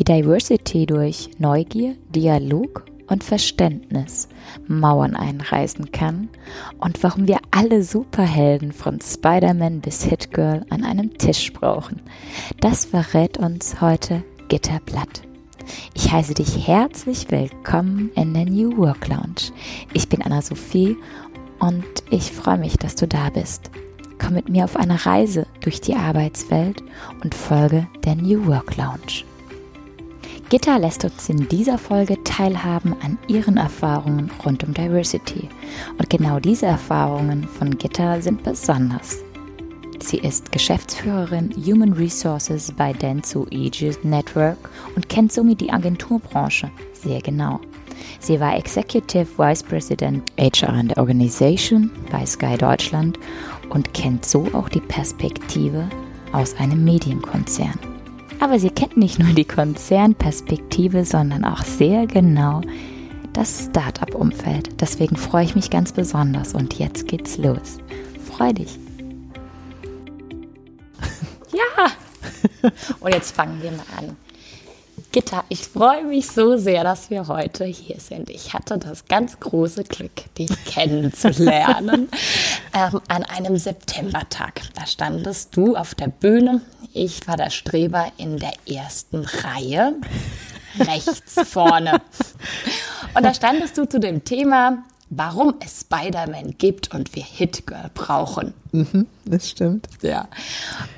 wie Diversity durch Neugier, Dialog und Verständnis Mauern einreißen kann und warum wir alle Superhelden von Spider-Man bis Hit-Girl an einem Tisch brauchen. Das verrät uns heute Gitterblatt. Ich heiße dich herzlich willkommen in der New Work Lounge. Ich bin Anna-Sophie und ich freue mich, dass du da bist. Komm mit mir auf eine Reise durch die Arbeitswelt und folge der New Work Lounge. Gitta lässt uns in dieser Folge teilhaben an ihren Erfahrungen rund um Diversity. Und genau diese Erfahrungen von Gitta sind besonders. Sie ist Geschäftsführerin Human Resources bei Dentsu Aegis Network und kennt somit die Agenturbranche sehr genau. Sie war Executive Vice President HR and Organization bei Sky Deutschland und kennt so auch die Perspektive aus einem Medienkonzern. Aber sie kennt nicht nur die Konzernperspektive, sondern auch sehr genau das Startup-Umfeld. Deswegen freue ich mich ganz besonders und jetzt geht's los. Freu dich. Ja! Und jetzt fangen wir mal an. Gitta, ich freue mich so sehr, dass wir heute hier sind. Ich hatte das ganz große Glück, dich kennenzulernen ähm, an einem Septembertag. Da standest du auf der Bühne. Ich war der Streber in der ersten Reihe, rechts vorne. Und da standest du zu dem Thema warum es Spider-Man gibt und wir Hit Girl brauchen. Mhm, das stimmt. Ja.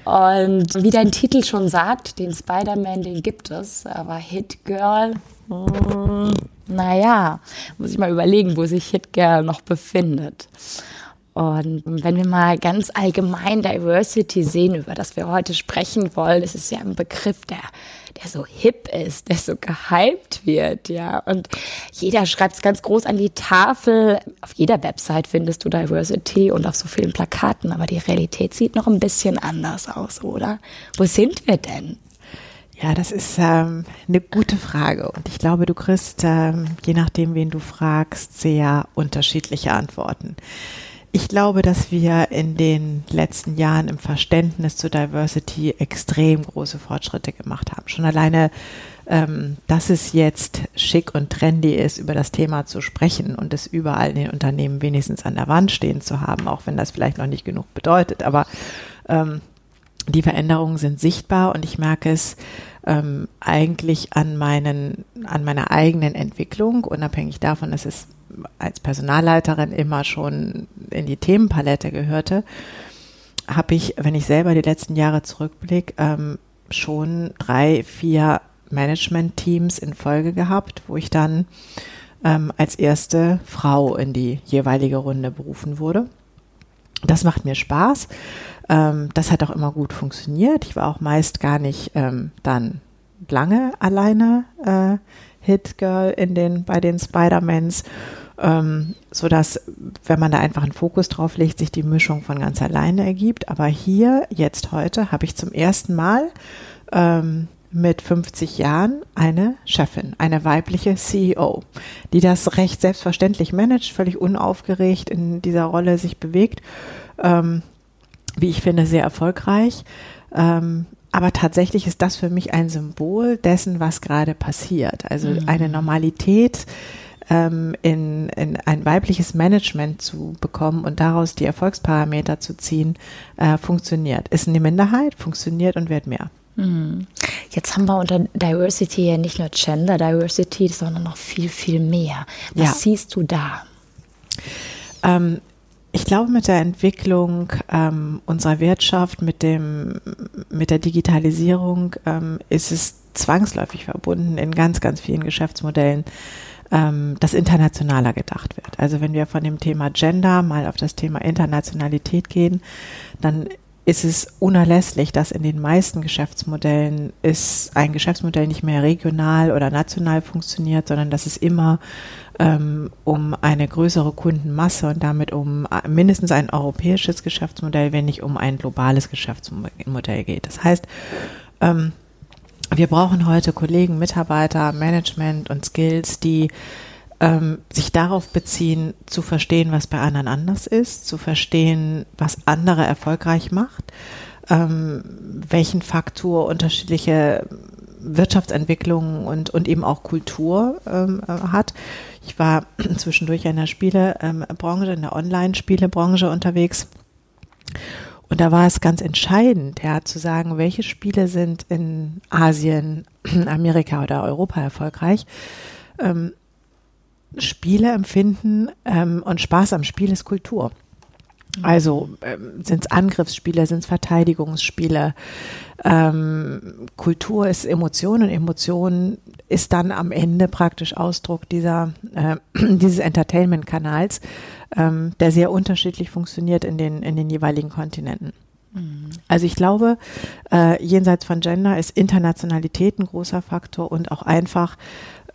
Und wie dein Titel schon sagt, den Spider-Man, den gibt es, aber Hit Girl, hm, naja, muss ich mal überlegen, wo sich Hit Girl noch befindet. Und wenn wir mal ganz allgemein Diversity sehen, über das wir heute sprechen wollen, ist es ja ein Begriff, der, der so hip ist, der so gehypt wird, ja. Und jeder schreibt es ganz groß an die Tafel. Auf jeder Website findest du Diversity und auf so vielen Plakaten, aber die Realität sieht noch ein bisschen anders aus, oder? Wo sind wir denn? Ja, das ist ähm, eine gute Frage. Und ich glaube, du kriegst, ähm, je nachdem, wen du fragst, sehr unterschiedliche Antworten. Ich glaube, dass wir in den letzten Jahren im Verständnis zu Diversity extrem große Fortschritte gemacht haben. Schon alleine, ähm, dass es jetzt schick und trendy ist, über das Thema zu sprechen und es überall in den Unternehmen wenigstens an der Wand stehen zu haben, auch wenn das vielleicht noch nicht genug bedeutet. Aber ähm, die Veränderungen sind sichtbar und ich merke es ähm, eigentlich an meinen, an meiner eigenen Entwicklung, unabhängig davon, dass es als Personalleiterin immer schon in die Themenpalette gehörte, habe ich, wenn ich selber die letzten Jahre zurückblicke, ähm, schon drei, vier Management-Teams in Folge gehabt, wo ich dann ähm, als erste Frau in die jeweilige Runde berufen wurde. Das macht mir Spaß. Ähm, das hat auch immer gut funktioniert. Ich war auch meist gar nicht ähm, dann lange alleine äh, Hit Girl bei den Spider-Mans ähm, so dass, wenn man da einfach einen Fokus drauf legt, sich die Mischung von ganz alleine ergibt. Aber hier, jetzt heute, habe ich zum ersten Mal ähm, mit 50 Jahren eine Chefin, eine weibliche CEO, die das recht selbstverständlich managt, völlig unaufgeregt in dieser Rolle sich bewegt. Ähm, wie ich finde, sehr erfolgreich. Ähm, aber tatsächlich ist das für mich ein Symbol dessen, was gerade passiert. Also mhm. eine Normalität, ähm, in, in ein weibliches Management zu bekommen und daraus die Erfolgsparameter zu ziehen, äh, funktioniert. Ist eine Minderheit, funktioniert und wird mehr. Hm. Jetzt haben wir unter Diversity ja nicht nur Gender Diversity, sondern noch viel, viel mehr. Was ja. siehst du da? Ähm, ich glaube, mit der Entwicklung ähm, unserer Wirtschaft, mit, dem, mit der Digitalisierung ähm, ist es zwangsläufig verbunden in ganz, ganz vielen Geschäftsmodellen ähm, das internationaler gedacht wird. Also wenn wir von dem Thema Gender mal auf das Thema Internationalität gehen, dann ist es unerlässlich, dass in den meisten Geschäftsmodellen ist ein Geschäftsmodell nicht mehr regional oder national funktioniert, sondern dass es immer ähm, um eine größere Kundenmasse und damit um mindestens ein europäisches Geschäftsmodell, wenn nicht um ein globales Geschäftsmodell geht. Das heißt, ähm, wir brauchen heute Kollegen, Mitarbeiter, Management und Skills, die ähm, sich darauf beziehen, zu verstehen, was bei anderen anders ist, zu verstehen, was andere erfolgreich macht, ähm, welchen Faktor unterschiedliche Wirtschaftsentwicklung und, und eben auch Kultur ähm, äh, hat. Ich war zwischendurch in der Spielebranche, in der Online-Spielebranche unterwegs. Und da war es ganz entscheidend, ja, zu sagen, welche Spiele sind in Asien, Amerika oder Europa erfolgreich. Ähm, Spiele empfinden ähm, und Spaß am Spiel ist Kultur. Also ähm, sind es Angriffsspiele, sind es Verteidigungsspiele. Ähm, Kultur ist Emotion und Emotion ist dann am Ende praktisch Ausdruck dieser, äh, dieses Entertainment-Kanals, ähm, der sehr unterschiedlich funktioniert in den, in den jeweiligen Kontinenten. Mhm. Also ich glaube, äh, jenseits von Gender ist Internationalität ein großer Faktor und auch einfach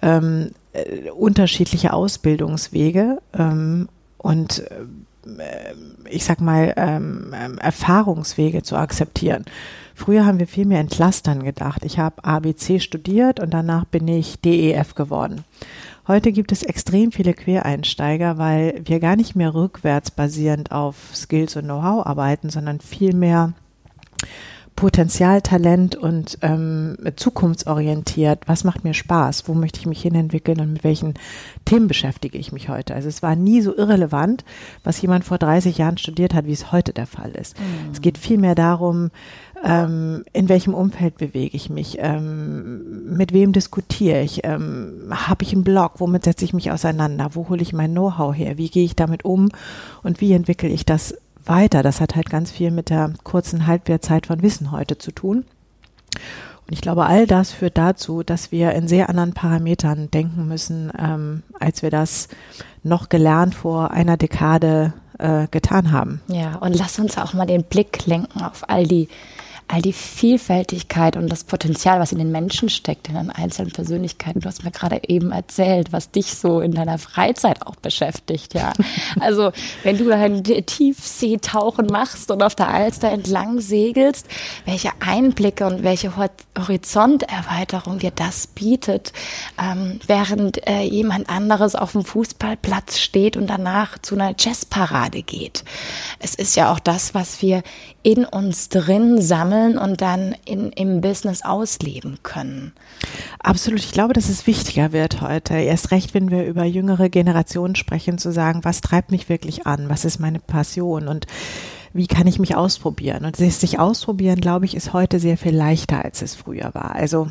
ähm, äh, unterschiedliche Ausbildungswege ähm, und äh, ich sag mal, ähm, ähm Erfahrungswege zu akzeptieren. Früher haben wir viel mehr in Clustern gedacht. Ich habe ABC studiert und danach bin ich DEF geworden. Heute gibt es extrem viele Quereinsteiger, weil wir gar nicht mehr rückwärts basierend auf Skills und Know-how arbeiten, sondern viel mehr Potenzial, Talent und ähm, zukunftsorientiert. Was macht mir Spaß? Wo möchte ich mich hinentwickeln und mit welchen Themen beschäftige ich mich heute? Also es war nie so irrelevant, was jemand vor 30 Jahren studiert hat, wie es heute der Fall ist. Mhm. Es geht vielmehr darum, ähm, in welchem Umfeld bewege ich mich, ähm, mit wem diskutiere ich, ähm, habe ich einen Blog, womit setze ich mich auseinander, wo hole ich mein Know-how her, wie gehe ich damit um und wie entwickle ich das weiter. Das hat halt ganz viel mit der kurzen Halbwertzeit von Wissen heute zu tun. Und ich glaube, all das führt dazu, dass wir in sehr anderen Parametern denken müssen, ähm, als wir das noch gelernt vor einer Dekade äh, getan haben. Ja, und lass uns auch mal den Blick lenken auf all die all die Vielfältigkeit und das Potenzial, was in den Menschen steckt, in den einzelnen Persönlichkeiten. Du hast mir gerade eben erzählt, was dich so in deiner Freizeit auch beschäftigt, ja. Also, wenn du dein Tiefseetauchen machst und auf der Alster entlang segelst, welche Einblicke und welche Horizonterweiterung dir das bietet, ähm, während äh, jemand anderes auf dem Fußballplatz steht und danach zu einer Jazzparade geht. Es ist ja auch das, was wir in uns drin sammeln und dann in, im Business ausleben können. Absolut. Ich glaube, dass es wichtiger wird heute. Erst recht, wenn wir über jüngere Generationen sprechen, zu sagen, was treibt mich wirklich an? Was ist meine Passion? Und wie kann ich mich ausprobieren? Und sich ausprobieren, glaube ich, ist heute sehr viel leichter, als es früher war. Also,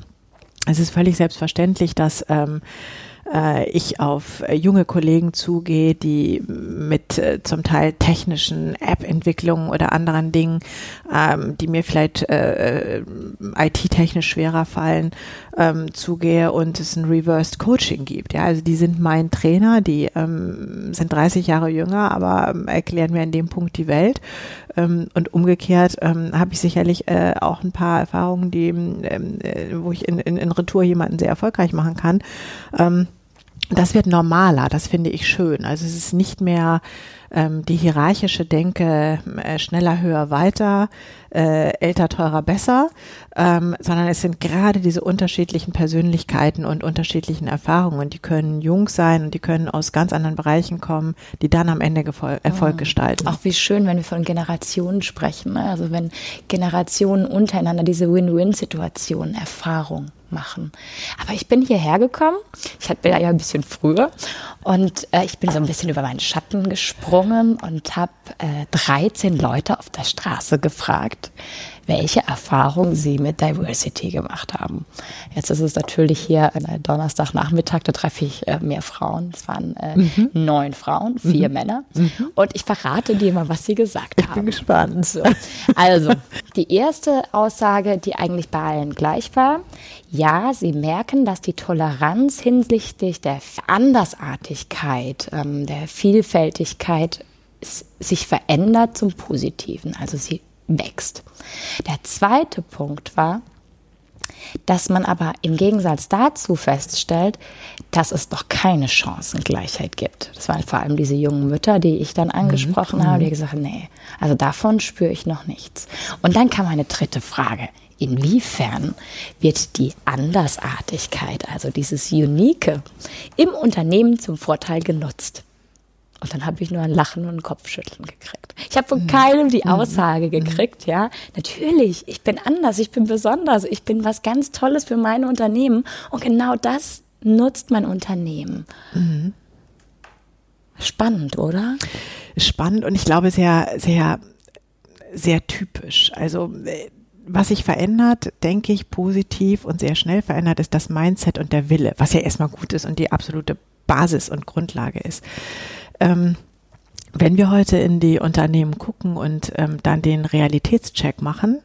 es ist völlig selbstverständlich, dass ähm, äh, ich auf äh, junge Kollegen zugehe, die mit äh, zum Teil technischen App-Entwicklungen oder anderen Dingen, ähm, die mir vielleicht äh, äh IT-technisch schwerer fallen, ähm, zugehe und es ein Reversed Coaching gibt. Ja, also die sind mein Trainer, die ähm, sind 30 Jahre jünger, aber ähm, erklären mir in dem Punkt die Welt. Ähm, und umgekehrt ähm, habe ich sicherlich äh, auch ein paar Erfahrungen, die, ähm, äh, wo ich in, in, in Retour jemanden sehr erfolgreich machen kann. Ähm, das wird normaler, das finde ich schön. Also es ist nicht mehr ähm, die hierarchische Denke äh, schneller, höher, weiter, äh, älter, teurer, besser, ähm, sondern es sind gerade diese unterschiedlichen Persönlichkeiten und unterschiedlichen Erfahrungen. Die können jung sein und die können aus ganz anderen Bereichen kommen, die dann am Ende Gefol Erfolg oh. gestalten. Auch wie schön, wenn wir von Generationen sprechen. Ne? Also wenn Generationen untereinander diese Win-Win-Situation, Erfahrung machen. Aber ich bin hierher gekommen. Ich bin ja ein bisschen früher und äh, ich bin so ein bisschen über meinen Schatten gesprungen und habe äh, 13 Leute auf der Straße gefragt, welche Erfahrungen sie mit Diversity gemacht haben. Jetzt ist es natürlich hier Donnerstagnachmittag, da treffe ich äh, mehr Frauen. Es waren äh, mhm. neun Frauen, vier mhm. Männer. Mhm. Und ich verrate dir mal, was sie gesagt haben. Ich bin gespannt. So. Also, die erste Aussage, die eigentlich bei allen gleich war, ja, sie merken, dass die Toleranz hinsichtlich der Andersartigkeit, ähm, der Vielfältigkeit sich verändert zum Positiven. Also sie wächst. Der zweite Punkt war, dass man aber im Gegensatz dazu feststellt, dass es doch keine Chancengleichheit gibt. Das waren vor allem diese jungen Mütter, die ich dann angesprochen mhm. habe, die gesagt haben, nee, also davon spüre ich noch nichts. Und dann kam eine dritte Frage. Inwiefern wird die Andersartigkeit, also dieses Unique, im Unternehmen zum Vorteil genutzt? Und dann habe ich nur ein Lachen und ein Kopfschütteln gekriegt. Ich habe von mhm. keinem die mhm. Aussage gekriegt, ja. Natürlich, ich bin anders, ich bin besonders, ich bin was ganz Tolles für mein Unternehmen. Und genau das nutzt mein Unternehmen. Mhm. Spannend, oder? Spannend und ich glaube sehr, sehr, sehr typisch. Also äh, was sich verändert, denke ich, positiv und sehr schnell verändert, ist das Mindset und der Wille, was ja erstmal gut ist und die absolute Basis und Grundlage ist. Ähm, wenn wir heute in die Unternehmen gucken und ähm, dann den Realitätscheck machen,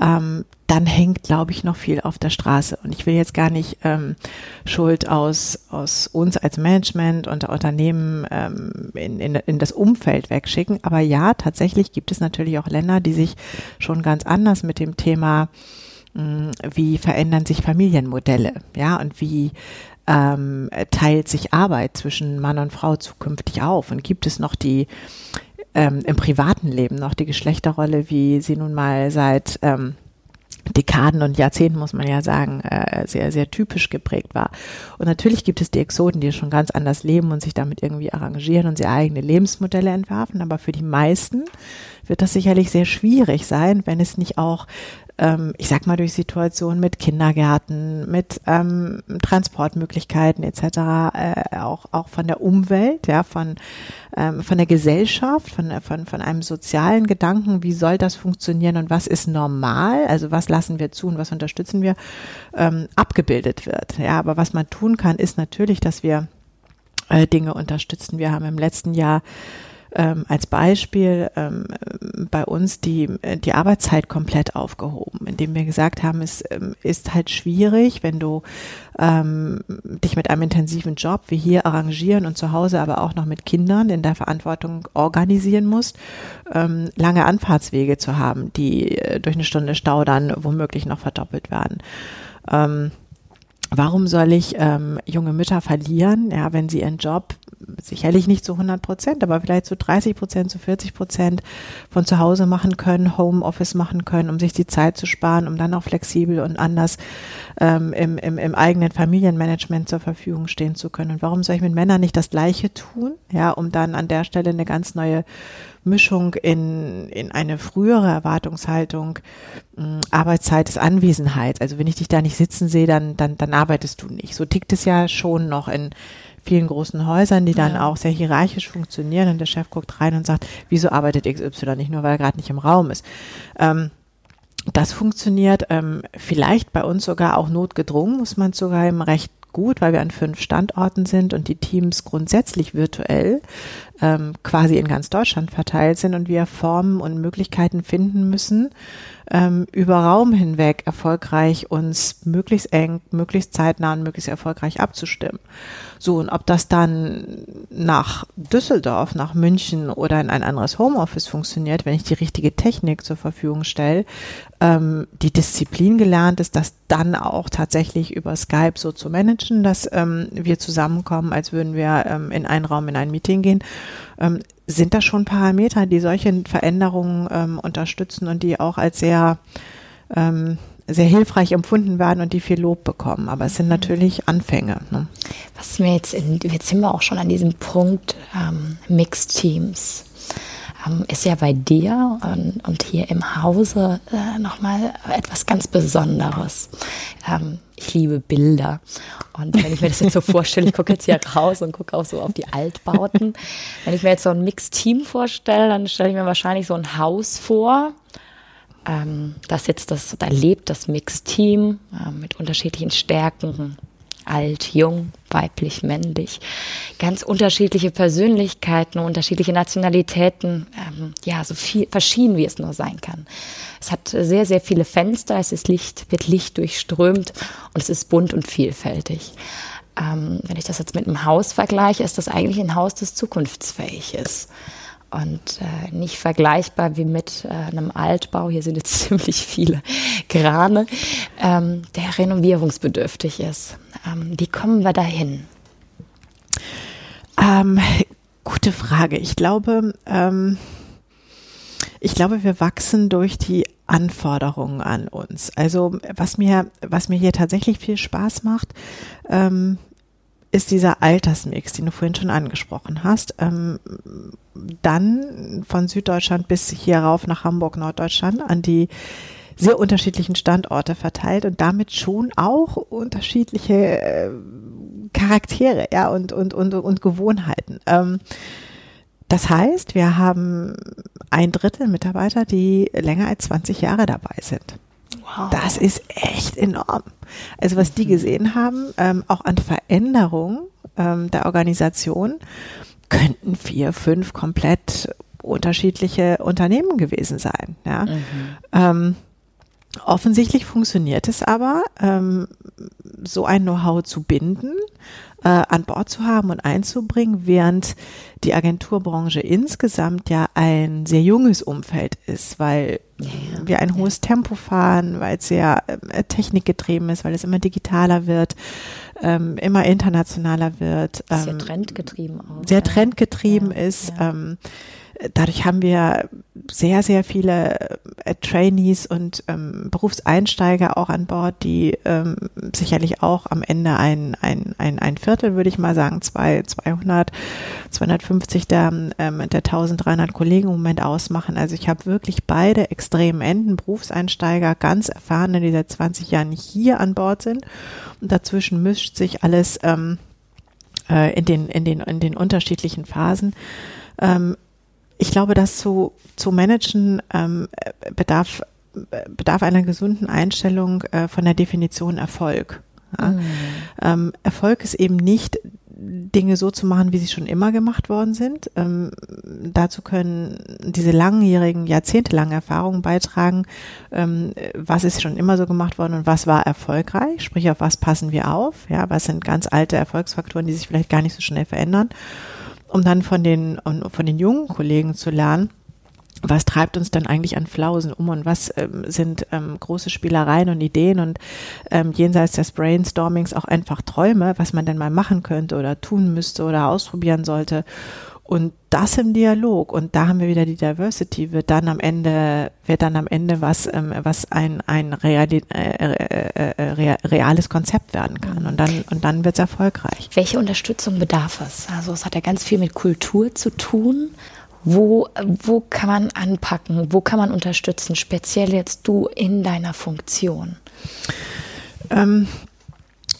ähm, dann hängt, glaube ich, noch viel auf der Straße. Und ich will jetzt gar nicht ähm, Schuld aus, aus uns als Management und Unternehmen ähm, in, in, in das Umfeld wegschicken. Aber ja, tatsächlich gibt es natürlich auch Länder, die sich schon ganz anders mit dem Thema, hm, wie verändern sich Familienmodelle, ja, und wie ähm, teilt sich Arbeit zwischen Mann und Frau zukünftig auf? Und gibt es noch die ähm, im privaten Leben noch die Geschlechterrolle, wie sie nun mal seit ähm, Dekaden und Jahrzehnten, muss man ja sagen, äh, sehr, sehr typisch geprägt war. Und natürlich gibt es die Exoten, die schon ganz anders leben und sich damit irgendwie arrangieren und sie eigene Lebensmodelle entwerfen. Aber für die meisten wird das sicherlich sehr schwierig sein, wenn es nicht auch ähm, ich sag mal, durch Situationen mit Kindergärten, mit ähm, Transportmöglichkeiten etc., äh, auch, auch von der Umwelt, ja, von, ähm, von der Gesellschaft, von, von, von einem sozialen Gedanken, wie soll das funktionieren und was ist normal, also was lassen wir zu und was unterstützen wir, ähm, abgebildet wird. Ja, aber was man tun kann, ist natürlich, dass wir äh, Dinge unterstützen. Wir haben im letzten Jahr ähm, als Beispiel ähm, bei uns die, die Arbeitszeit komplett aufgehoben, indem wir gesagt haben, es ähm, ist halt schwierig, wenn du ähm, dich mit einem intensiven Job wie hier arrangieren und zu Hause aber auch noch mit Kindern in der Verantwortung organisieren musst, ähm, lange Anfahrtswege zu haben, die äh, durch eine Stunde Stau dann womöglich noch verdoppelt werden. Warum soll ich ähm, junge Mütter verlieren, ja, wenn sie ihren Job sicherlich nicht zu 100 Prozent, aber vielleicht zu 30 Prozent, zu 40 Prozent von zu Hause machen können, Homeoffice machen können, um sich die Zeit zu sparen, um dann auch flexibel und anders ähm, im, im, im eigenen Familienmanagement zur Verfügung stehen zu können. Und warum soll ich mit Männern nicht das Gleiche tun, ja, um dann an der Stelle eine ganz neue Mischung in, in eine frühere Erwartungshaltung, mh, hm, Arbeitszeit ist Anwesenheit. Also wenn ich dich da nicht sitzen sehe, dann, dann, dann arbeitest du nicht. So tickt es ja schon noch in vielen großen Häusern, die dann ja. auch sehr hierarchisch funktionieren und der Chef guckt rein und sagt, wieso arbeitet XY nicht nur, weil er gerade nicht im Raum ist. Ähm, das funktioniert ähm, vielleicht bei uns sogar auch notgedrungen, muss man sogar im Recht gut, weil wir an fünf Standorten sind und die Teams grundsätzlich virtuell ähm, quasi in ganz Deutschland verteilt sind und wir Formen und Möglichkeiten finden müssen, ähm, über Raum hinweg erfolgreich uns möglichst eng, möglichst zeitnah und möglichst erfolgreich abzustimmen. So, und ob das dann nach Düsseldorf, nach München oder in ein anderes Homeoffice funktioniert, wenn ich die richtige Technik zur Verfügung stelle, ähm, die Disziplin gelernt ist, das dann auch tatsächlich über Skype so zu managen, dass ähm, wir zusammenkommen, als würden wir ähm, in einen Raum in ein Meeting gehen. Ähm, sind das schon Parameter, die solche Veränderungen ähm, unterstützen und die auch als sehr ähm, sehr hilfreich empfunden werden und die viel Lob bekommen. Aber es sind natürlich Anfänge. Ne? Was mir jetzt, in, jetzt sind wir auch schon an diesem Punkt ähm, Mixed Teams. Ähm, ist ja bei dir und, und hier im Hause äh, nochmal etwas ganz Besonderes. Ähm, ich liebe Bilder. Und wenn ich mir das jetzt so vorstelle, ich gucke jetzt hier raus und gucke auch so auf die Altbauten. Wenn ich mir jetzt so ein Mixed-Team vorstelle, dann stelle ich mir wahrscheinlich so ein Haus vor. Ähm, das jetzt das, da lebt das Mixed-Team äh, mit unterschiedlichen Stärken, alt, jung, weiblich, männlich, ganz unterschiedliche Persönlichkeiten, unterschiedliche Nationalitäten, ähm, ja, so viel verschieden wie es nur sein kann. Es hat sehr, sehr viele Fenster, es ist Licht, wird Licht durchströmt und es ist bunt und vielfältig. Ähm, wenn ich das jetzt mit einem Haus vergleiche, ist das eigentlich ein Haus, das zukunftsfähig ist und äh, nicht vergleichbar wie mit äh, einem Altbau. Hier sind jetzt ziemlich viele Krane, ähm, der renovierungsbedürftig ist. Ähm, wie kommen wir dahin? Ähm, gute Frage. Ich glaube, ähm, ich glaube, wir wachsen durch die Anforderungen an uns. Also was mir, was mir hier tatsächlich viel Spaß macht, ähm, ist dieser Altersmix, den du vorhin schon angesprochen hast. Ähm, dann von Süddeutschland bis hier rauf nach Hamburg, Norddeutschland, an die sehr unterschiedlichen Standorte verteilt und damit schon auch unterschiedliche äh, Charaktere ja, und, und, und, und Gewohnheiten. Ähm, das heißt, wir haben ein Drittel Mitarbeiter, die länger als 20 Jahre dabei sind. Wow. Das ist echt enorm. Also was die mhm. gesehen haben, ähm, auch an Veränderungen ähm, der Organisation, könnten vier, fünf komplett unterschiedliche Unternehmen gewesen sein. Ja. Mhm. Ähm, offensichtlich funktioniert es aber, ähm, so ein Know-how zu binden, äh, an Bord zu haben und einzubringen, während die Agenturbranche insgesamt ja ein sehr junges Umfeld ist, weil ja, ja. wir ein hohes Tempo fahren, weil es sehr äh, technikgetrieben ist, weil es immer digitaler wird, ähm, immer internationaler wird. Ähm, sehr trendgetrieben auch. Sehr trendgetrieben ja, ist. Ähm, dadurch haben wir sehr, sehr viele äh, Trainees und ähm, Berufseinsteiger auch an Bord, die ähm, sicherlich auch am Ende ein, ein, ein, ein Viertel, würde ich mal sagen, zwei, 200, 250 der, ähm, der 1300 Kollegen im Moment ausmachen. Also ich habe wirklich beide extremen Enden, Berufseinsteiger, ganz erfahrene, die seit 20 Jahren hier an Bord sind. Und dazwischen mischt sich alles ähm, äh, in, den, in, den, in den unterschiedlichen Phasen. Ähm, ich glaube, dass zu, zu managen ähm, bedarf, bedarf einer gesunden Einstellung äh, von der Definition Erfolg. Ja? Mhm. Ähm, Erfolg ist eben nicht Dinge so zu machen, wie sie schon immer gemacht worden sind. Ähm, dazu können diese langjährigen, jahrzehntelangen Erfahrungen beitragen, ähm, was ist schon immer so gemacht worden und was war erfolgreich, sprich auf was passen wir auf, ja, was sind ganz alte Erfolgsfaktoren, die sich vielleicht gar nicht so schnell verändern um dann von den, von den jungen Kollegen zu lernen, was treibt uns dann eigentlich an Flausen um und was ähm, sind ähm, große Spielereien und Ideen und ähm, jenseits des Brainstormings auch einfach Träume, was man denn mal machen könnte oder tun müsste oder ausprobieren sollte. Und das im Dialog. Und da haben wir wieder die Diversity, wird dann am Ende, wird dann am Ende was, ähm, was ein, ein reali äh, äh, äh, reales Konzept werden kann. Und dann, und dann wird es erfolgreich. Welche Unterstützung bedarf es? Also es hat ja ganz viel mit Kultur zu tun. Wo, wo kann man anpacken? Wo kann man unterstützen? Speziell jetzt du in deiner Funktion. Ähm,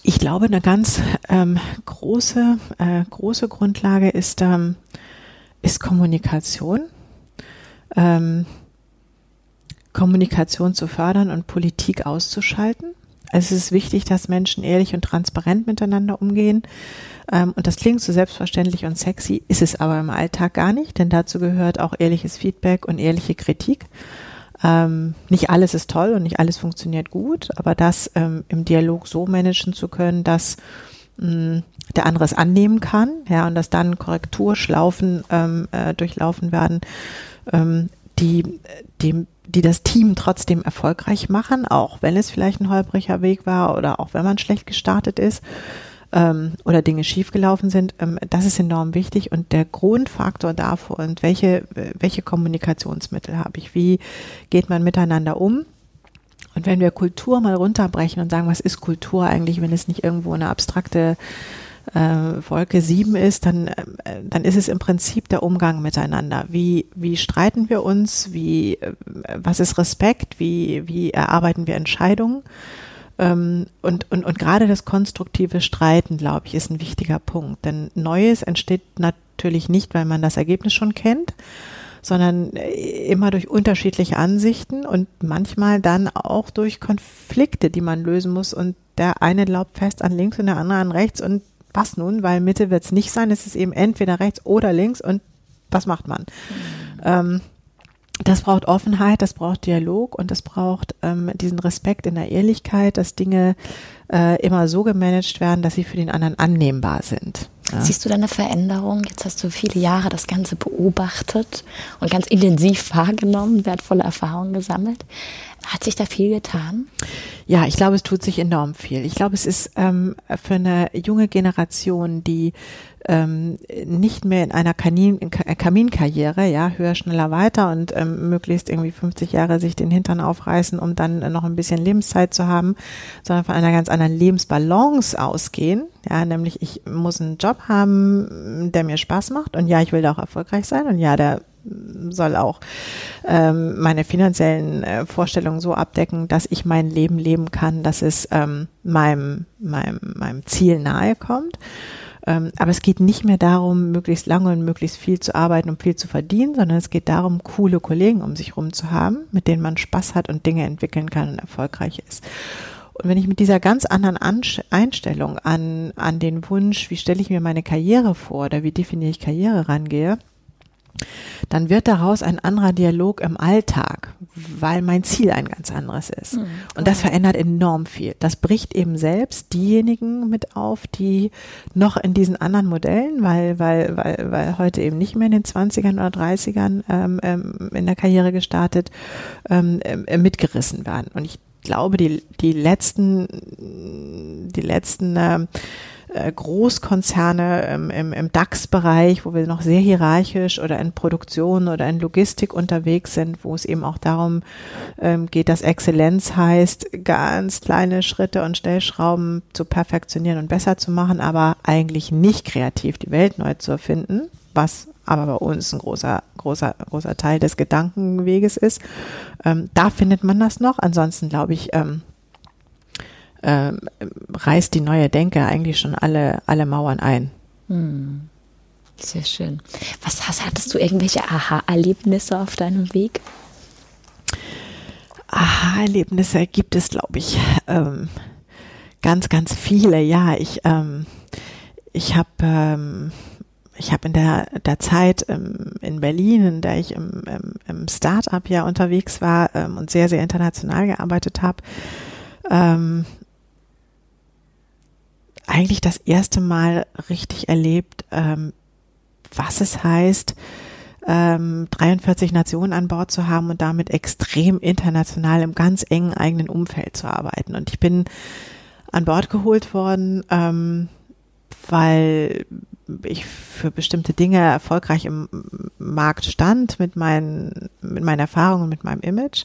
ich glaube, eine ganz ähm, große, äh, große Grundlage ist, ähm, ist Kommunikation. Ähm, Kommunikation zu fördern und Politik auszuschalten. Es ist wichtig, dass Menschen ehrlich und transparent miteinander umgehen. Ähm, und das klingt so selbstverständlich und sexy, ist es aber im Alltag gar nicht, denn dazu gehört auch ehrliches Feedback und ehrliche Kritik. Ähm, nicht alles ist toll und nicht alles funktioniert gut, aber das ähm, im Dialog so managen zu können, dass mh, der andere es annehmen kann, ja, und dass dann Korrekturschlaufen ähm, äh, durchlaufen werden, ähm, die, die, die das Team trotzdem erfolgreich machen, auch wenn es vielleicht ein holpriger Weg war oder auch wenn man schlecht gestartet ist ähm, oder Dinge schiefgelaufen sind, ähm, das ist enorm wichtig und der Grundfaktor davor und welche, welche Kommunikationsmittel habe ich, wie geht man miteinander um. Und wenn wir Kultur mal runterbrechen und sagen, was ist Kultur eigentlich, wenn es nicht irgendwo eine abstrakte äh, Wolke 7 ist, dann, äh, dann ist es im Prinzip der Umgang miteinander. Wie, wie streiten wir uns? Wie, äh, was ist Respekt? Wie, wie erarbeiten wir Entscheidungen? Ähm, und, und, und gerade das konstruktive Streiten, glaube ich, ist ein wichtiger Punkt. Denn Neues entsteht natürlich nicht, weil man das Ergebnis schon kennt, sondern äh, immer durch unterschiedliche Ansichten und manchmal dann auch durch Konflikte, die man lösen muss. Und der eine glaubt fest an links und der andere an rechts. Und was nun? Weil Mitte wird es nicht sein. Es ist eben entweder rechts oder links. Und was macht man? Mhm. Ähm, das braucht Offenheit, das braucht Dialog und das braucht ähm, diesen Respekt in der Ehrlichkeit, dass Dinge äh, immer so gemanagt werden, dass sie für den anderen annehmbar sind. Ja. Siehst du da eine Veränderung? Jetzt hast du viele Jahre das Ganze beobachtet und ganz intensiv wahrgenommen, wertvolle Erfahrungen gesammelt. Hat sich da viel getan? Ja, ich glaube, es tut sich enorm viel. Ich glaube, es ist ähm, für eine junge Generation, die ähm, nicht mehr in einer Kanin, äh, Kaminkarriere, ja, höher, schneller, weiter und ähm, möglichst irgendwie 50 Jahre sich den Hintern aufreißen, um dann noch ein bisschen Lebenszeit zu haben, sondern von einer ganz anderen Lebensbalance ausgehen. Ja, nämlich ich muss einen Job haben, der mir Spaß macht und ja, ich will da auch erfolgreich sein und ja, der soll auch ähm, meine finanziellen äh, Vorstellungen so abdecken, dass ich mein Leben leben kann, dass es ähm, meinem, meinem, meinem Ziel nahe kommt. Ähm, aber es geht nicht mehr darum, möglichst lange und möglichst viel zu arbeiten und viel zu verdienen, sondern es geht darum, coole Kollegen um sich herum zu haben, mit denen man Spaß hat und Dinge entwickeln kann und erfolgreich ist. Und wenn ich mit dieser ganz anderen Einstellung an, an den Wunsch, wie stelle ich mir meine Karriere vor oder wie definiere ich Karriere rangehe, dann wird daraus ein anderer Dialog im Alltag, weil mein Ziel ein ganz anderes ist. Mhm. Und das verändert enorm viel. Das bricht eben selbst diejenigen mit auf, die noch in diesen anderen Modellen, weil, weil, weil, weil heute eben nicht mehr in den 20ern oder 30ern ähm, ähm, in der Karriere gestartet, ähm, äh, mitgerissen werden. Und ich glaube, die, die letzten, die letzten äh, äh, Großkonzerne im, im, im DAX-Bereich, wo wir noch sehr hierarchisch oder in Produktion oder in Logistik unterwegs sind, wo es eben auch darum ähm, geht, dass Exzellenz heißt, ganz kleine Schritte und Stellschrauben zu perfektionieren und besser zu machen, aber eigentlich nicht kreativ die Welt neu zu erfinden, was aber bei uns ein großer, großer, großer Teil des Gedankenweges ist. Ähm, da findet man das noch. Ansonsten glaube ich, ähm, ähm, reißt die neue Denke eigentlich schon alle, alle Mauern ein. Hm. Sehr schön. Was hast, hattest du irgendwelche Aha-Erlebnisse auf deinem Weg? Aha-Erlebnisse gibt es, glaube ich, ähm, ganz, ganz viele. Ja, ich, ähm, ich habe ähm, ich habe in der, der Zeit ähm, in Berlin, in der ich im, im, im Start-up ja unterwegs war ähm, und sehr, sehr international gearbeitet habe, ähm, eigentlich das erste Mal richtig erlebt, ähm, was es heißt, ähm, 43 Nationen an Bord zu haben und damit extrem international im ganz engen eigenen Umfeld zu arbeiten. Und ich bin an Bord geholt worden, ähm, weil ich für bestimmte Dinge erfolgreich im Markt stand mit meinen, mit meinen Erfahrungen, mit meinem Image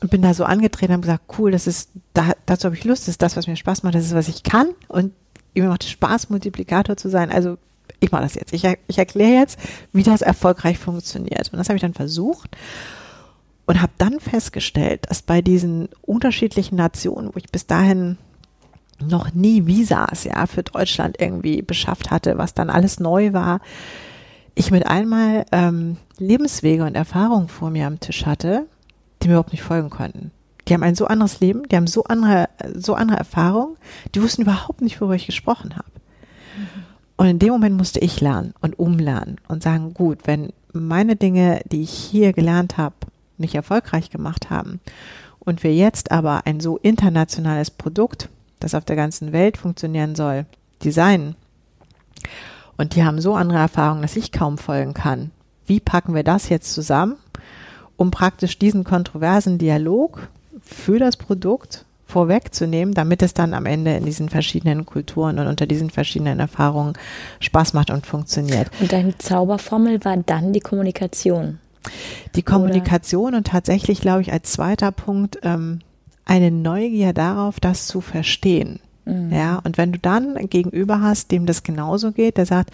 und bin da so angetreten und habe gesagt, cool, das ist, da, dazu habe ich Lust, das ist das, was mir Spaß macht, das ist, was ich kann und mir macht es Spaß, Multiplikator zu sein. Also ich mache das jetzt. Ich, ich erkläre jetzt, wie das erfolgreich funktioniert. Und das habe ich dann versucht und habe dann festgestellt, dass bei diesen unterschiedlichen Nationen, wo ich bis dahin noch nie Visas ja für Deutschland irgendwie beschafft hatte, was dann alles neu war, ich mit einmal ähm, Lebenswege und Erfahrungen vor mir am Tisch hatte, die mir überhaupt nicht folgen konnten. Die haben ein so anderes Leben, die haben so andere, so andere Erfahrungen, die wussten überhaupt nicht, worüber ich gesprochen habe. Und in dem Moment musste ich lernen und umlernen und sagen, gut, wenn meine Dinge, die ich hier gelernt habe, nicht erfolgreich gemacht haben und wir jetzt aber ein so internationales Produkt, das auf der ganzen Welt funktionieren soll, designen und die haben so andere Erfahrungen, dass ich kaum folgen kann, wie packen wir das jetzt zusammen, um praktisch diesen kontroversen Dialog für das Produkt vorwegzunehmen, damit es dann am Ende in diesen verschiedenen Kulturen und unter diesen verschiedenen Erfahrungen Spaß macht und funktioniert. Und deine Zauberformel war dann die Kommunikation. Die Kommunikation Oder? und tatsächlich, glaube ich, als zweiter Punkt ähm, eine Neugier darauf, das zu verstehen. Mhm. Ja, und wenn du dann gegenüber hast, dem das genauso geht, der sagt,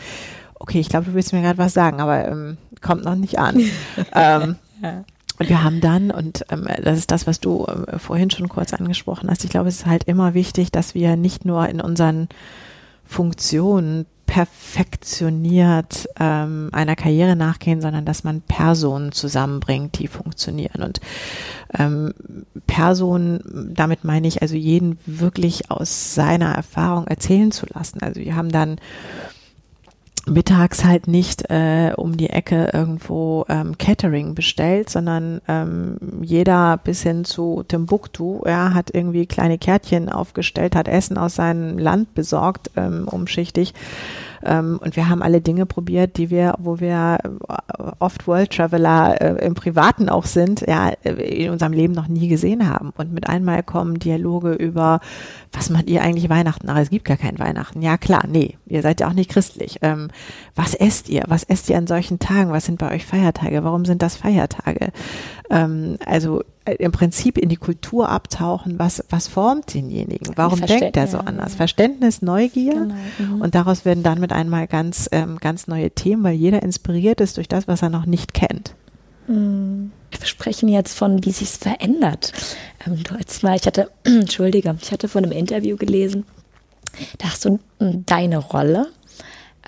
okay, ich glaube, du willst mir gerade was sagen, aber ähm, kommt noch nicht an. ähm, ja. Und wir haben dann, und ähm, das ist das, was du äh, vorhin schon kurz angesprochen hast, ich glaube, es ist halt immer wichtig, dass wir nicht nur in unseren Funktionen perfektioniert ähm, einer Karriere nachgehen, sondern dass man Personen zusammenbringt, die funktionieren. Und ähm, Personen, damit meine ich also jeden wirklich aus seiner Erfahrung erzählen zu lassen. Also wir haben dann mittags halt nicht äh, um die Ecke irgendwo ähm, Catering bestellt, sondern ähm, jeder bis hin zu Timbuktu, ja, hat irgendwie kleine Kärtchen aufgestellt, hat Essen aus seinem Land besorgt, ähm, umschichtig, Ähm, und wir haben alle Dinge probiert, die wir, wo wir äh, oft World Traveler äh, im Privaten auch sind, ja, äh, in unserem Leben noch nie gesehen haben. Und mit einmal kommen Dialoge über, was macht ihr eigentlich Weihnachten? Ach, es gibt gar kein Weihnachten. Ja, klar, nee, ihr seid ja auch nicht christlich. Ähm, was esst ihr? Was esst ihr an solchen Tagen? Was sind bei euch Feiertage? Warum sind das Feiertage? Ähm, also äh, im Prinzip in die Kultur abtauchen, was, was formt denjenigen? Warum denkt er so anders? Verständnis, Neugier genau. mhm. und daraus werden dann mit einmal ganz, ähm, ganz neue Themen, weil jeder inspiriert ist durch das, was er noch nicht kennt. Mhm. Wir sprechen jetzt von, wie sich es verändert. Ähm, du als mal, ich hatte, entschuldige, ich hatte von einem Interview gelesen, da hast du deine Rolle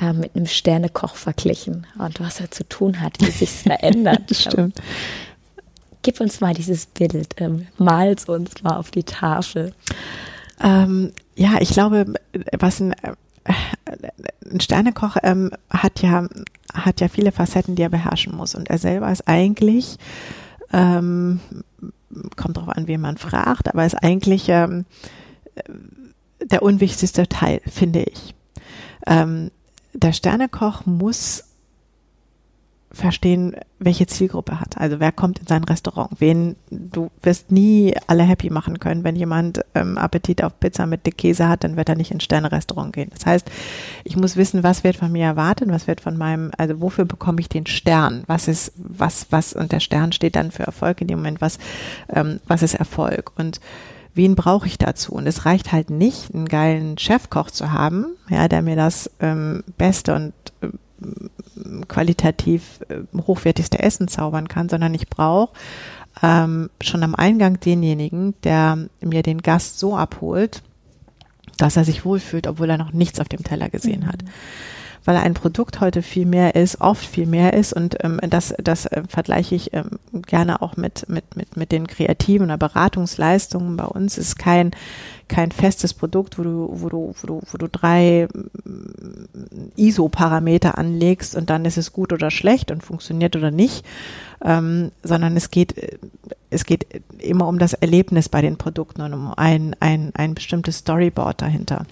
äh, mit einem Sternekoch verglichen und was er zu tun hat, wie sich es verändert. Stimmt. Gib uns mal dieses Bild, ähm, mal's uns mal auf die Tafel. Ähm, ja, ich glaube, was ein, äh, ein Sternekoch ähm, hat ja hat ja viele Facetten, die er beherrschen muss. Und er selber ist eigentlich, ähm, kommt darauf an, wen man fragt, aber ist eigentlich ähm, der unwichtigste Teil, finde ich. Ähm, der Sternekoch muss verstehen, welche Zielgruppe hat. Also wer kommt in sein Restaurant? Wen du wirst nie alle happy machen können. Wenn jemand ähm, Appetit auf Pizza mit dick Käse hat, dann wird er nicht ins Sterne-Restaurant gehen. Das heißt, ich muss wissen, was wird von mir erwartet, was wird von meinem, also wofür bekomme ich den Stern? Was ist, was, was, und der Stern steht dann für Erfolg in dem Moment, was, ähm, was ist Erfolg? Und wen brauche ich dazu? Und es reicht halt nicht, einen geilen Chefkoch zu haben, ja, der mir das ähm, Beste und äh, qualitativ äh, hochwertigste Essen zaubern kann, sondern ich brauche ähm, schon am Eingang denjenigen, der mir den Gast so abholt, dass er sich wohlfühlt, obwohl er noch nichts auf dem Teller gesehen mhm. hat weil ein Produkt heute viel mehr ist, oft viel mehr ist und ähm, das, das äh, vergleiche ich ähm, gerne auch mit, mit, mit, mit den kreativen oder Beratungsleistungen. Bei uns ist kein, kein festes Produkt, wo du, wo du, wo du, wo du drei mm, ISO-Parameter anlegst und dann ist es gut oder schlecht und funktioniert oder nicht, ähm, sondern es geht, es geht immer um das Erlebnis bei den Produkten und um ein, ein, ein bestimmtes Storyboard dahinter.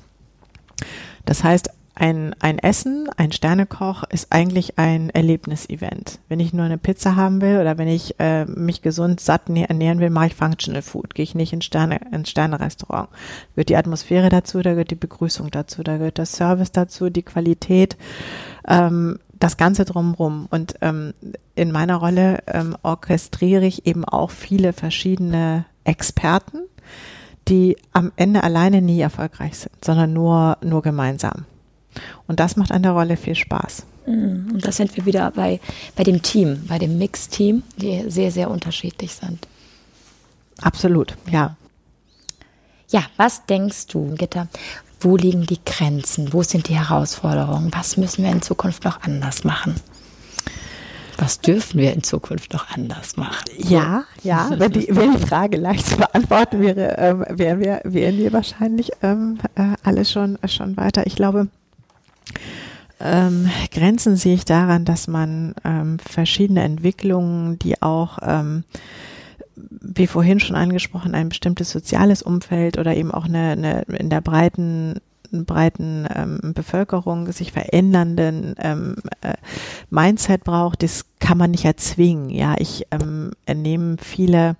Das heißt, ein, ein Essen, ein Sternekoch ist eigentlich ein Erlebnisevent. Wenn ich nur eine Pizza haben will oder wenn ich äh, mich gesund satt ernähren will, mache ich Functional Food. Gehe ich nicht ins Sterne, ins Sternerestaurant. Gehört die Atmosphäre dazu, da gehört die Begrüßung dazu, da gehört das Service dazu, die Qualität, ähm, das Ganze drumherum. Und ähm, in meiner Rolle ähm, orchestriere ich eben auch viele verschiedene Experten, die am Ende alleine nie erfolgreich sind, sondern nur, nur gemeinsam. Und das macht an der Rolle viel Spaß. Mm, und da sind wir wieder bei, bei dem Team, bei dem Mix-Team, die sehr, sehr unterschiedlich sind. Absolut, ja. Ja, was denkst du, Gitter? Wo liegen die Grenzen? Wo sind die Herausforderungen? Was müssen wir in Zukunft noch anders machen? Was dürfen wir in Zukunft noch anders machen? Ja, ja, wenn die, wenn die Frage leicht zu beantworten wäre, ähm, wären, wir, wären wir wahrscheinlich ähm, äh, alle schon, schon weiter. Ich glaube, ähm, Grenzen sehe ich daran, dass man ähm, verschiedene Entwicklungen, die auch, ähm, wie vorhin schon angesprochen, ein bestimmtes soziales Umfeld oder eben auch eine, eine in der breiten breiten ähm, Bevölkerung sich verändernden ähm, äh, Mindset braucht, das kann man nicht erzwingen. Ja, ich ähm, ernehme viele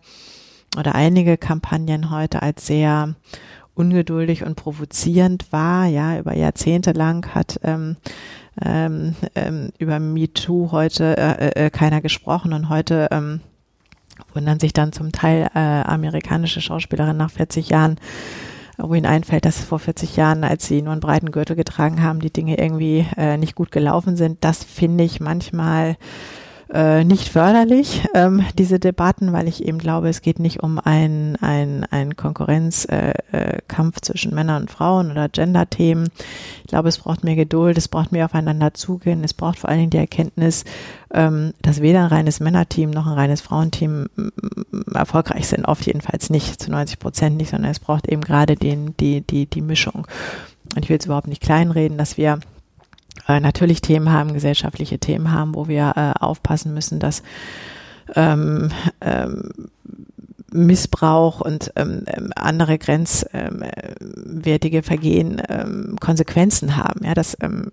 oder einige Kampagnen heute als sehr ungeduldig und provozierend war. Ja, über Jahrzehnte lang hat ähm, ähm, ähm, über MeToo heute äh, äh, keiner gesprochen und heute ähm, wundern sich dann zum Teil äh, amerikanische Schauspielerinnen nach 40 Jahren, wo ihnen einfällt, dass vor 40 Jahren, als sie nur einen breiten Gürtel getragen haben, die Dinge irgendwie äh, nicht gut gelaufen sind. Das finde ich manchmal äh, nicht förderlich, ähm, diese Debatten, weil ich eben glaube, es geht nicht um einen ein Konkurrenzkampf äh, äh, zwischen Männern und Frauen oder Gender-Themen. Ich glaube, es braucht mehr Geduld, es braucht mehr aufeinander zugehen, es braucht vor allen Dingen die Erkenntnis, ähm, dass weder ein reines Männerteam noch ein reines Frauenteam erfolgreich sind, oft jedenfalls nicht, zu 90 Prozent nicht, sondern es braucht eben gerade den, die, die, die Mischung. Und ich will jetzt überhaupt nicht kleinreden, dass wir äh, natürlich Themen haben, gesellschaftliche Themen haben, wo wir äh, aufpassen müssen, dass ähm, ähm, Missbrauch und ähm, ähm andere grenzwertige Vergehen ähm, Konsequenzen haben. Ja, das ähm,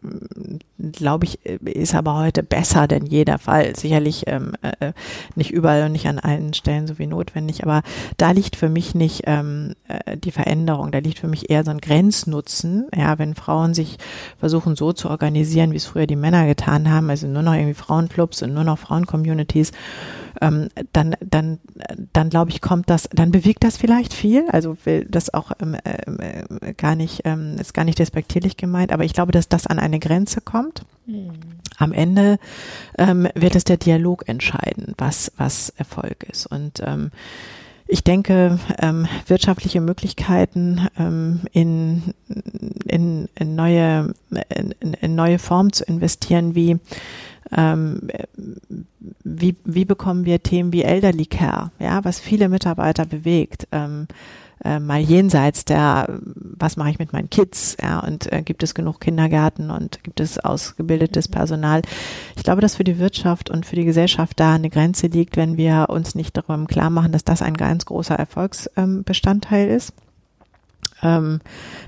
glaube ich ist aber heute besser denn jeder Fall. Sicherlich ähm, äh, nicht überall und nicht an allen Stellen so wie notwendig, aber da liegt für mich nicht ähm, äh, die Veränderung. Da liegt für mich eher so ein Grenznutzen. Ja, wenn Frauen sich versuchen so zu organisieren, wie es früher die Männer getan haben, also nur noch irgendwie Frauenclubs und nur noch Frauencommunities ähm, dann, dann, dann glaube ich, kommt das, dann bewegt das vielleicht viel. Also will das auch ähm, äh, gar nicht, ähm, ist gar nicht despektierlich gemeint, aber ich glaube, dass das an eine Grenze kommt. Mhm. Am Ende ähm, wird es der Dialog entscheiden, was, was Erfolg ist. Und ähm, ich denke, ähm, wirtschaftliche Möglichkeiten ähm, in, in, in, neue, in, in neue Formen zu investieren, wie ähm, wie, wie bekommen wir Themen wie Elderly Care, ja, was viele Mitarbeiter bewegt, ähm, äh, mal jenseits der, was mache ich mit meinen Kids, ja, und äh, gibt es genug Kindergärten und gibt es ausgebildetes Personal. Ich glaube, dass für die Wirtschaft und für die Gesellschaft da eine Grenze liegt, wenn wir uns nicht darum klar machen, dass das ein ganz großer Erfolgsbestandteil ähm, ist ähm,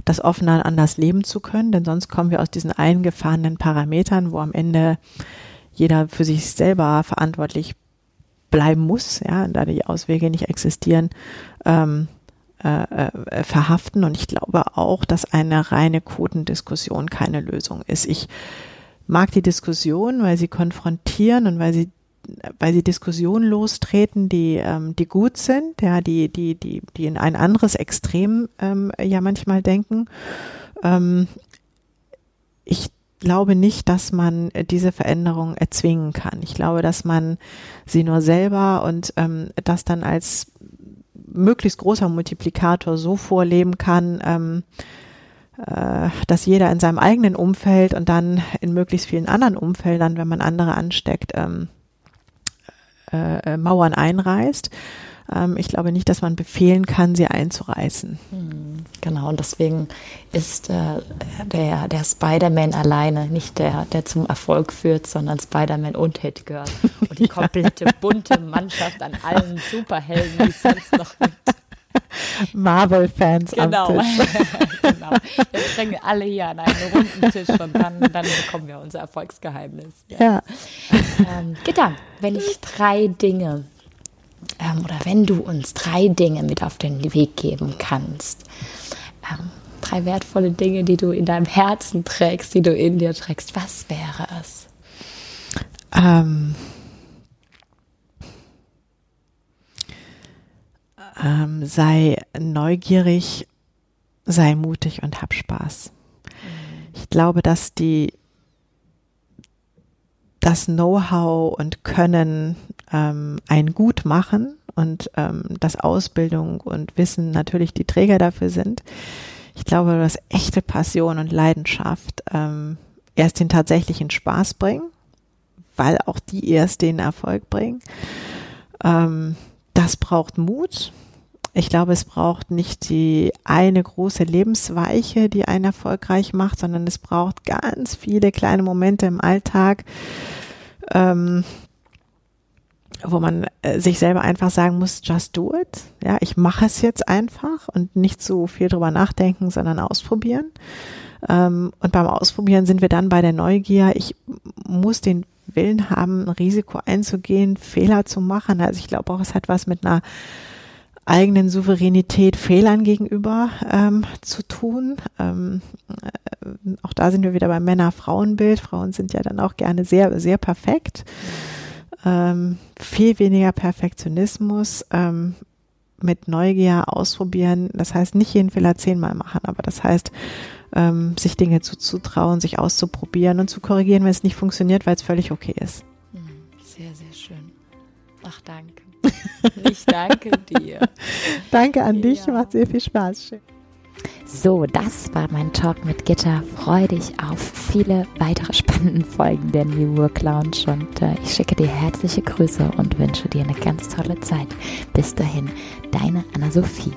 das offener anders leben zu können, denn sonst kommen wir aus diesen eingefahrenen Parametern, wo am Ende jeder für sich selber verantwortlich bleiben muss, ja, da die Auswege nicht existieren, ähm, äh, äh, verhaften. Und ich glaube auch, dass eine reine Quotendiskussion keine Lösung ist. Ich mag die Diskussion, weil sie konfrontieren und weil sie weil sie Diskussionen lostreten, die, ähm, die gut sind, ja, die, die, die, die in ein anderes Extrem ähm, ja manchmal denken. Ähm, ich glaube nicht, dass man äh, diese Veränderung erzwingen kann. Ich glaube, dass man sie nur selber und ähm, das dann als möglichst großer Multiplikator so vorleben kann, ähm, äh, dass jeder in seinem eigenen Umfeld und dann in möglichst vielen anderen Umfeldern, wenn man andere ansteckt, ähm, äh, äh Mauern einreißt. Ähm, ich glaube nicht, dass man befehlen kann, sie einzureißen. Hm, genau, und deswegen ist äh, der, der Spider-Man alleine nicht der, der zum Erfolg führt, sondern Spider-Man und Hit Girl. Und die komplette bunte Mannschaft an allen Superhelden, die es sonst noch gibt. Marvel-Fans genau. am Tisch. genau. Jetzt bringen wir alle hier an einen runden Tisch und dann, dann bekommen wir unser Erfolgsgeheimnis. Ja. ja. Ähm, Gitter, wenn ich drei Dinge ähm, oder wenn du uns drei Dinge mit auf den Weg geben kannst, ähm, drei wertvolle Dinge, die du in deinem Herzen trägst, die du in dir trägst, was wäre es? Ähm, ähm, sei neugierig, sei mutig und hab Spaß. Ich glaube, dass die das Know-how und Können ähm, ein Gut machen und ähm, dass Ausbildung und Wissen natürlich die Träger dafür sind. Ich glaube, dass echte Passion und Leidenschaft ähm, erst den tatsächlichen Spaß bringen, weil auch die erst den Erfolg bringen. Ähm, das braucht Mut. Ich glaube, es braucht nicht die eine große Lebensweiche, die einen erfolgreich macht, sondern es braucht ganz viele kleine Momente im Alltag, ähm, wo man äh, sich selber einfach sagen muss, just do it. Ja, ich mache es jetzt einfach und nicht so viel drüber nachdenken, sondern ausprobieren. Ähm, und beim Ausprobieren sind wir dann bei der Neugier. Ich muss den Willen haben, ein Risiko einzugehen, Fehler zu machen. Also ich glaube auch, es hat was mit einer eigenen Souveränität Fehlern gegenüber ähm, zu tun. Ähm, äh, auch da sind wir wieder beim Männer-Frauen-Bild. Frauen sind ja dann auch gerne sehr, sehr perfekt. Ähm, viel weniger Perfektionismus, ähm, mit Neugier ausprobieren. Das heißt, nicht jeden Fehler zehnmal machen, aber das heißt, ähm, sich Dinge zuzutrauen, sich auszuprobieren und zu korrigieren, wenn es nicht funktioniert, weil es völlig okay ist. Hm, sehr, sehr schön. Ach, danke. Ich danke dir. danke an dich, ja. macht sehr viel Spaß. Schön. So, das war mein Talk mit Gitter. Freue dich auf viele weitere spannende Folgen der New Work Lounge und äh, ich schicke dir herzliche Grüße und wünsche dir eine ganz tolle Zeit. Bis dahin, deine Anna-Sophie.